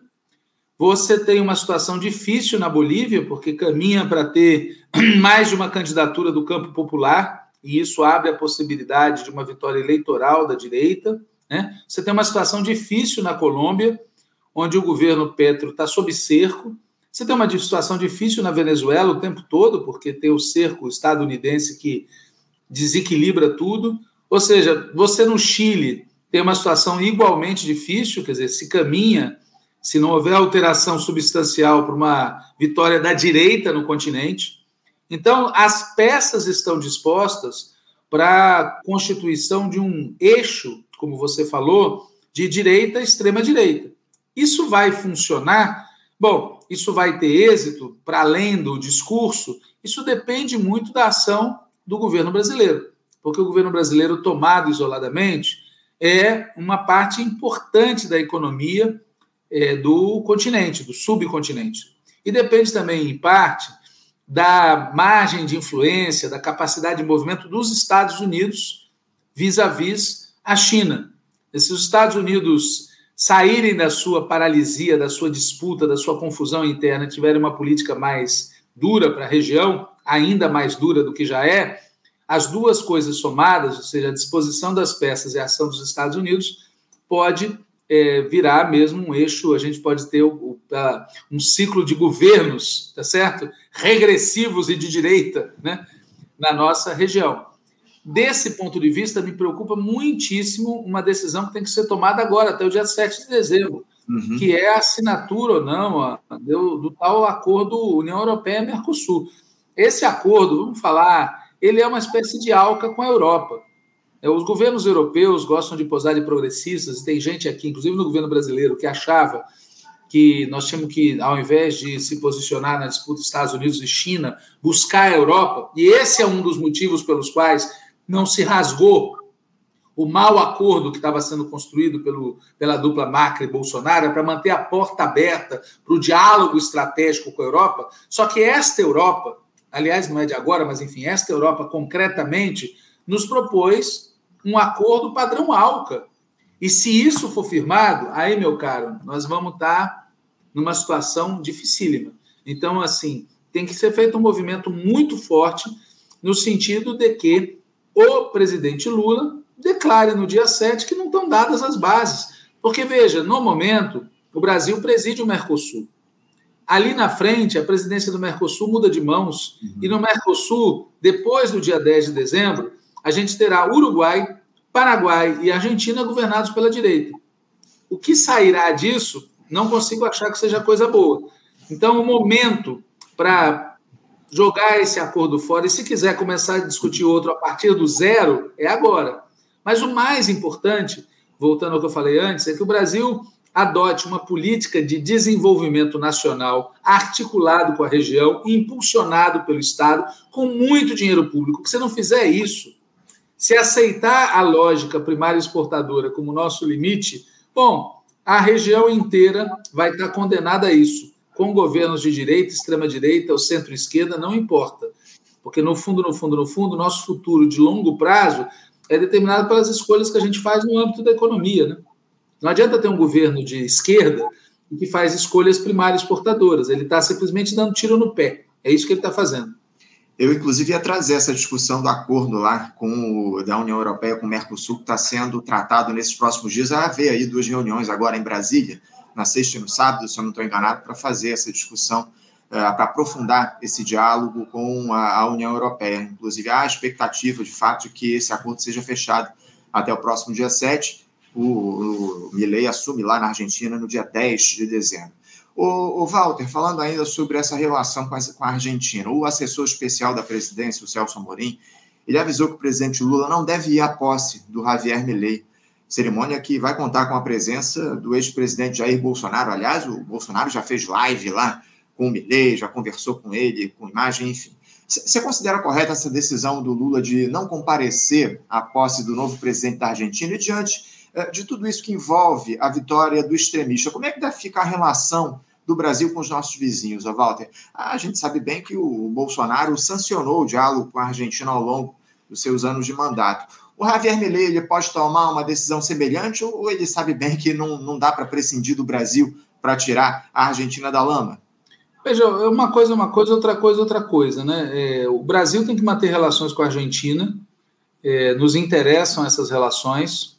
você tem uma situação difícil na Bolívia, porque caminha para ter *clears throat* mais de uma candidatura do campo popular, e isso abre a possibilidade de uma vitória eleitoral da direita. Né? Você tem uma situação difícil na Colômbia, onde o governo Petro está sob cerco. Você tem uma situação difícil na Venezuela o tempo todo, porque tem o cerco estadunidense que desequilibra tudo. Ou seja, você no Chile tem uma situação igualmente difícil, quer dizer, se caminha, se não houver alteração substancial para uma vitória da direita no continente. Então, as peças estão dispostas para a constituição de um eixo, como você falou, de direita extrema direita. Isso vai funcionar? Bom, isso vai ter êxito para além do discurso? Isso depende muito da ação do governo brasileiro, porque o governo brasileiro, tomado isoladamente, é uma parte importante da economia é, do continente, do subcontinente. E depende também, em parte, da margem de influência, da capacidade de movimento dos Estados Unidos vis-à-vis a China. E se os Estados Unidos saírem da sua paralisia, da sua disputa, da sua confusão interna, tiverem uma política mais dura para a região, ainda mais dura do que já é, as duas coisas somadas, ou seja, a disposição das peças e a ação dos Estados Unidos, pode é, virar mesmo um eixo, a gente pode ter o, o, um ciclo de governos, tá certo? Regressivos e de direita, né? Na nossa região. Desse ponto de vista, me preocupa muitíssimo uma decisão que tem que ser tomada agora, até o dia 7 de dezembro, uhum. que é a assinatura ou não ó, do, do tal acordo União Europeia-Mercosul. Esse acordo, vamos falar, ele é uma espécie de alca com a Europa. É, os governos europeus gostam de posar de progressistas, tem gente aqui, inclusive no governo brasileiro, que achava que nós tínhamos que, ao invés de se posicionar na disputa Estados Unidos e China, buscar a Europa, e esse é um dos motivos pelos quais não se rasgou o mau acordo que estava sendo construído pelo, pela dupla Macri e Bolsonaro para manter a porta aberta para o diálogo estratégico com a Europa. Só que esta Europa, aliás, não é de agora, mas enfim, esta Europa concretamente nos propôs um acordo padrão ALCA. E se isso for firmado, aí, meu caro, nós vamos estar numa situação dificílima. Então, assim, tem que ser feito um movimento muito forte no sentido de que o presidente Lula declare no dia 7 que não estão dadas as bases. Porque, veja, no momento, o Brasil preside o Mercosul. Ali na frente, a presidência do Mercosul muda de mãos, uhum. e no Mercosul, depois do dia 10 de dezembro, a gente terá Uruguai, Paraguai e Argentina governados pela direita. O que sairá disso, não consigo achar que seja coisa boa. Então, o momento para jogar esse acordo fora e, se quiser começar a discutir outro a partir do zero, é agora. Mas o mais importante, voltando ao que eu falei antes, é que o Brasil adote uma política de desenvolvimento nacional articulado com a região, impulsionado pelo Estado, com muito dinheiro público. Se não fizer isso, se aceitar a lógica primária exportadora como nosso limite, bom, a região inteira vai estar condenada a isso com governos de direita, extrema-direita ou centro-esquerda, não importa. Porque, no fundo, no fundo, no fundo, nosso futuro de longo prazo é determinado pelas escolhas que a gente faz no âmbito da economia. Né? Não adianta ter um governo de esquerda que faz escolhas primárias portadoras. Ele está simplesmente dando tiro no pé. É isso que ele está fazendo. Eu, inclusive, ia trazer essa discussão do acordo lá com o, da União Europeia com o Mercosul, que está sendo tratado nesses próximos dias. Vai haver aí duas reuniões agora em Brasília na sexta e no sábado, se eu não estou enganado, para fazer essa discussão, uh, para aprofundar esse diálogo com a, a, União Europeia. Inclusive, há a expectativa, de fato, de que esse acordo seja fechado até o próximo dia 7. O, o Milei assume lá na Argentina no dia 10 de dezembro. O, o Walter, falando ainda sobre essa relação com a, com a Argentina, o assessor especial da presidência, o Celso Amorim, ele avisou que o presidente Lula não deve ir à posse do Javier Milei cerimônia que vai contar com a presença do ex-presidente Jair Bolsonaro. Aliás, o Bolsonaro já fez live lá com o Milei, já conversou com ele, com imagem, enfim. Você considera correta essa decisão do Lula de não comparecer à posse do novo presidente da Argentina e diante de tudo isso que envolve a vitória do extremista? Como é que deve ficar a relação do Brasil com os nossos vizinhos, Walter? A gente sabe bem que o Bolsonaro sancionou o diálogo com a Argentina ao longo dos seus anos de mandato. O Javier Milei ele pode tomar uma decisão semelhante ou ele sabe bem que não, não dá para prescindir do Brasil para tirar a Argentina da lama? Veja, uma coisa é uma coisa, outra coisa é outra coisa. Né? É, o Brasil tem que manter relações com a Argentina, é, nos interessam essas relações,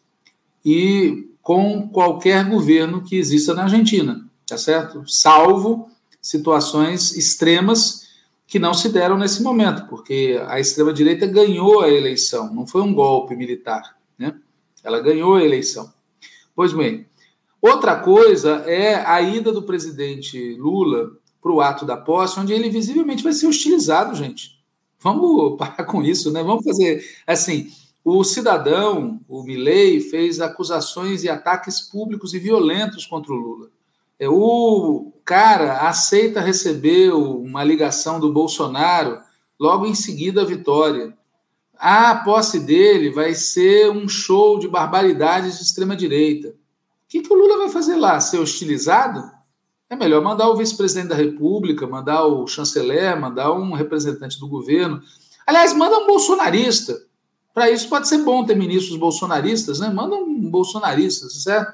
e com qualquer governo que exista na Argentina, tá certo? Salvo situações extremas que não se deram nesse momento, porque a extrema-direita ganhou a eleição, não foi um golpe militar, né? Ela ganhou a eleição. Pois bem, outra coisa é a ida do presidente Lula para o ato da posse, onde ele visivelmente vai ser hostilizado, gente. Vamos *laughs* parar com isso, né? Vamos fazer assim. O cidadão, o Milley, fez acusações e ataques públicos e violentos contra o Lula. É, o cara aceita receber uma ligação do Bolsonaro logo em seguida a vitória. A posse dele vai ser um show de barbaridades de extrema-direita. O que, que o Lula vai fazer lá? Ser hostilizado? É melhor mandar o vice-presidente da República, mandar o chanceler, mandar um representante do governo. Aliás, manda um bolsonarista. Para isso pode ser bom ter ministros bolsonaristas, né? Manda um bolsonarista, certo?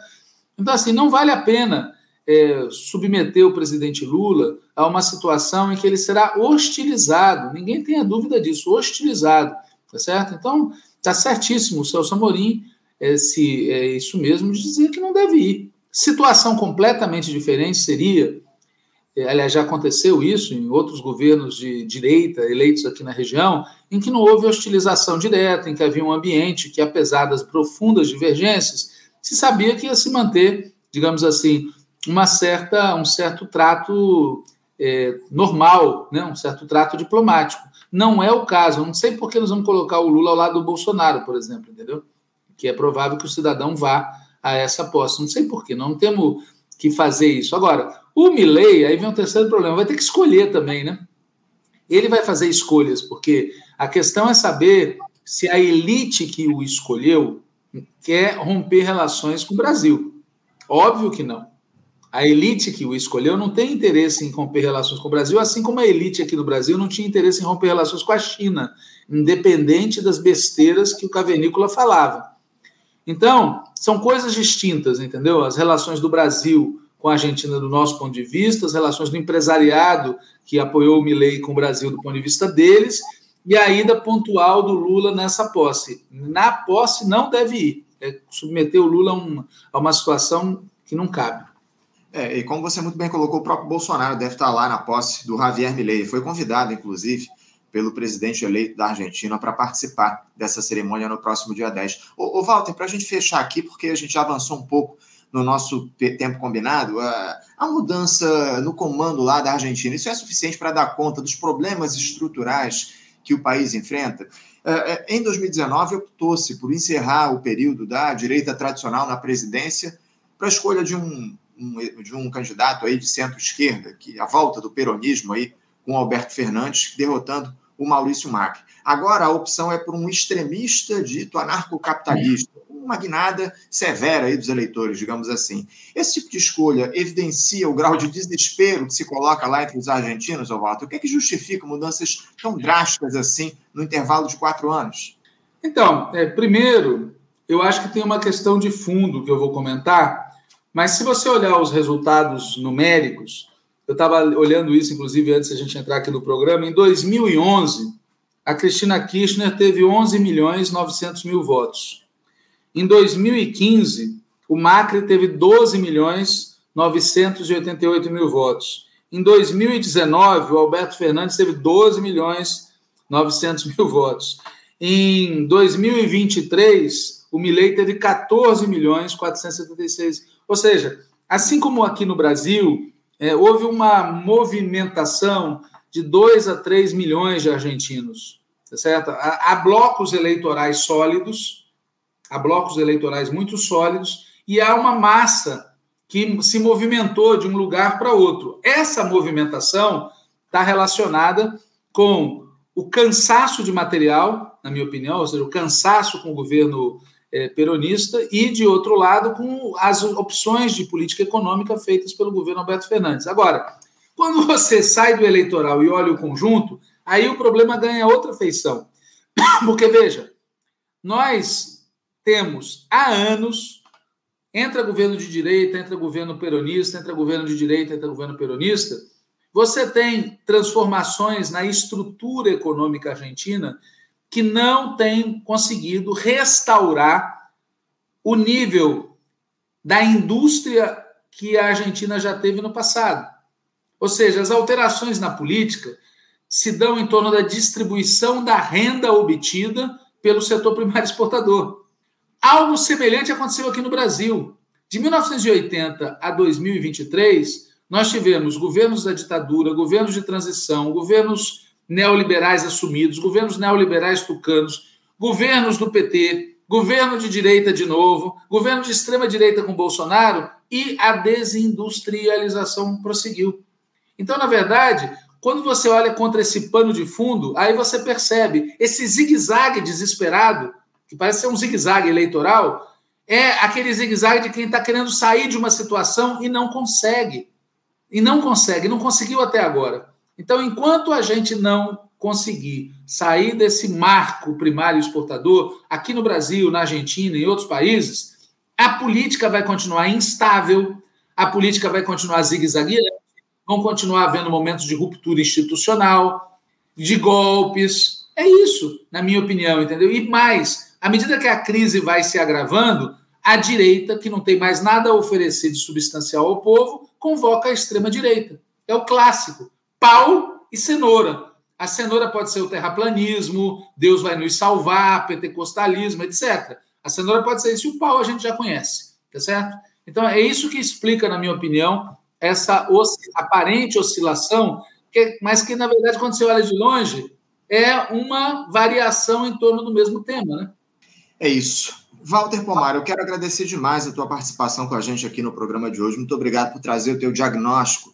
Então, assim, não vale a pena é, submeter o presidente Lula a uma situação em que ele será hostilizado. Ninguém tenha dúvida disso, hostilizado, tá certo? Então, tá certíssimo o Celso Amorim, é, se é isso mesmo, de dizer que não deve ir. Situação completamente diferente seria, aliás, já aconteceu isso em outros governos de direita eleitos aqui na região, em que não houve hostilização direta, em que havia um ambiente que, apesar das profundas divergências, se sabia que ia se manter, digamos assim, uma certa, um certo trato é, normal, né? um certo trato diplomático. Não é o caso. Eu não sei por que nós vamos colocar o Lula ao lado do Bolsonaro, por exemplo, entendeu? Que é provável que o cidadão vá a essa posse. Não sei por que. Não temos que fazer isso. Agora, o Milley, aí vem um terceiro problema, vai ter que escolher também, né? Ele vai fazer escolhas, porque a questão é saber se a elite que o escolheu quer romper relações com o Brasil. Óbvio que não a elite que o escolheu não tem interesse em romper relações com o Brasil, assim como a elite aqui no Brasil não tinha interesse em romper relações com a China, independente das besteiras que o Cavernícola falava. Então, são coisas distintas, entendeu? As relações do Brasil com a Argentina, do nosso ponto de vista, as relações do empresariado que apoiou o Milley com o Brasil do ponto de vista deles, e a ida pontual do Lula nessa posse. Na posse não deve ir. É submeter o Lula a uma, a uma situação que não cabe. É, e como você muito bem colocou, o próprio Bolsonaro deve estar lá na posse do Javier Milei. Foi convidado, inclusive, pelo presidente eleito da Argentina para participar dessa cerimônia no próximo dia 10. Ô, ô Walter, para a gente fechar aqui, porque a gente já avançou um pouco no nosso tempo combinado, a, a mudança no comando lá da Argentina, isso é suficiente para dar conta dos problemas estruturais que o país enfrenta? É, é, em 2019, optou-se por encerrar o período da direita tradicional na presidência para a escolha de um um, de um candidato aí de centro-esquerda, que a volta do peronismo aí com Alberto Fernandes derrotando o Maurício Macri. Agora a opção é por um extremista dito anarcocapitalista, uma guinada severa aí dos eleitores, digamos assim. Esse tipo de escolha evidencia o grau de desespero que se coloca lá entre os argentinos, Walter? O que é que justifica mudanças tão drásticas assim no intervalo de quatro anos? Então, é, primeiro, eu acho que tem uma questão de fundo que eu vou comentar, mas se você olhar os resultados numéricos, eu estava olhando isso, inclusive, antes da gente entrar aqui no programa, em 2011, a Cristina Kirchner teve 11 milhões 900 mil votos. Em 2015, o Macri teve 12 milhões 988 mil votos. Em 2019, o Alberto Fernandes teve 12 milhões 900 mil votos. Em 2023, o Milei teve 14 milhões 476 ou seja, assim como aqui no Brasil, é, houve uma movimentação de 2 a 3 milhões de argentinos, tá certo? Há, há blocos eleitorais sólidos, há blocos eleitorais muito sólidos, e há uma massa que se movimentou de um lugar para outro. Essa movimentação está relacionada com o cansaço de material, na minha opinião, ou seja, o cansaço com o governo peronista e, de outro lado, com as opções de política econômica feitas pelo governo Alberto Fernandes. Agora, quando *laughs* você sai do eleitoral e olha o conjunto, aí o problema ganha outra feição. *coughs* Porque, veja, nós temos há anos, entra governo de direita, entra governo peronista, entra governo de direita, entra governo peronista, você tem transformações na estrutura econômica argentina que não tem conseguido restaurar o nível da indústria que a Argentina já teve no passado. Ou seja, as alterações na política se dão em torno da distribuição da renda obtida pelo setor primário exportador. Algo semelhante aconteceu aqui no Brasil. De 1980 a 2023, nós tivemos governos da ditadura, governos de transição, governos neoliberais assumidos, governos neoliberais tucanos, governos do PT, governo de direita de novo, governo de extrema direita com Bolsonaro e a desindustrialização prosseguiu. Então, na verdade, quando você olha contra esse pano de fundo, aí você percebe esse zigue-zague desesperado, que parece ser um zigue-zague eleitoral, é aquele zigue-zague de quem está querendo sair de uma situação e não consegue. E não consegue, não conseguiu até agora. Então, enquanto a gente não conseguir sair desse marco primário exportador, aqui no Brasil, na Argentina e em outros países, a política vai continuar instável, a política vai continuar zigue-zagueira, vão continuar havendo momentos de ruptura institucional, de golpes. É isso, na minha opinião, entendeu? E mais, à medida que a crise vai se agravando, a direita, que não tem mais nada a oferecer de substancial ao povo, convoca a extrema-direita. É o clássico pau e cenoura. A cenoura pode ser o terraplanismo, Deus vai nos salvar, pentecostalismo, etc. A cenoura pode ser isso, e o pau a gente já conhece, tá certo? Então é isso que explica, na minha opinião, essa aparente oscilação, que, mas que, na verdade, quando você olha de longe, é uma variação em torno do mesmo tema, né? É isso. Walter Pomar, eu quero agradecer demais a tua participação com a gente aqui no programa de hoje. Muito obrigado por trazer o teu diagnóstico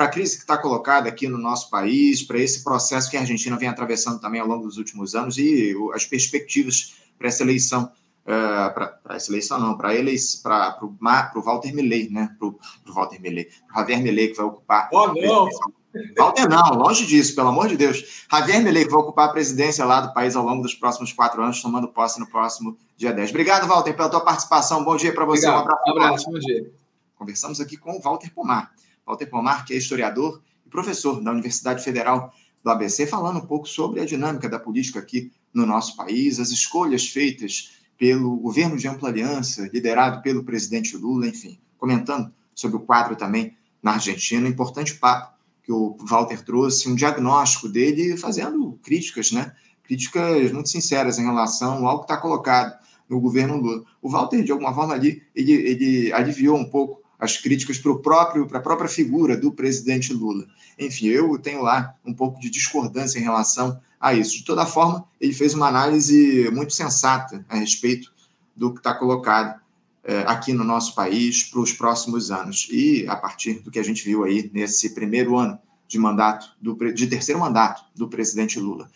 para a crise que está colocada aqui no nosso país, para esse processo que a Argentina vem atravessando também ao longo dos últimos anos e as perspectivas para essa eleição. Uh, é, para essa eleição, não, para eles, para o Walter Milley, né? Para o Walter Milley, para Javier Milley, que vai ocupar. Oh, não! Walter, não, longe disso, pelo amor de Deus. Javier Milley, que vai ocupar a presidência lá do país ao longo dos próximos quatro anos, tomando posse no próximo dia 10. Obrigado, Walter, pela tua participação. Bom dia para você. Obrigado. Um abraço. Um abraço. Bom dia. Conversamos aqui com o Walter Pomar. Walter Pomar, que é historiador e professor da Universidade Federal do ABC, falando um pouco sobre a dinâmica da política aqui no nosso país, as escolhas feitas pelo governo de ampla aliança, liderado pelo presidente Lula, enfim, comentando sobre o quadro também na Argentina. Importante papo que o Walter trouxe, um diagnóstico dele fazendo críticas, né? Críticas muito sinceras em relação ao que está colocado no governo Lula. O Walter, de alguma forma, ali, ele, ele aliviou um pouco as críticas para próprio para a própria figura do presidente Lula. Enfim, eu tenho lá um pouco de discordância em relação a isso. De toda forma, ele fez uma análise muito sensata a respeito do que está colocado é, aqui no nosso país para os próximos anos e a partir do que a gente viu aí nesse primeiro ano de mandato do de terceiro mandato do presidente Lula.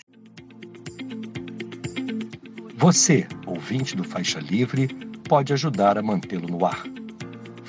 Você, ouvinte do Faixa Livre, pode ajudar a mantê-lo no ar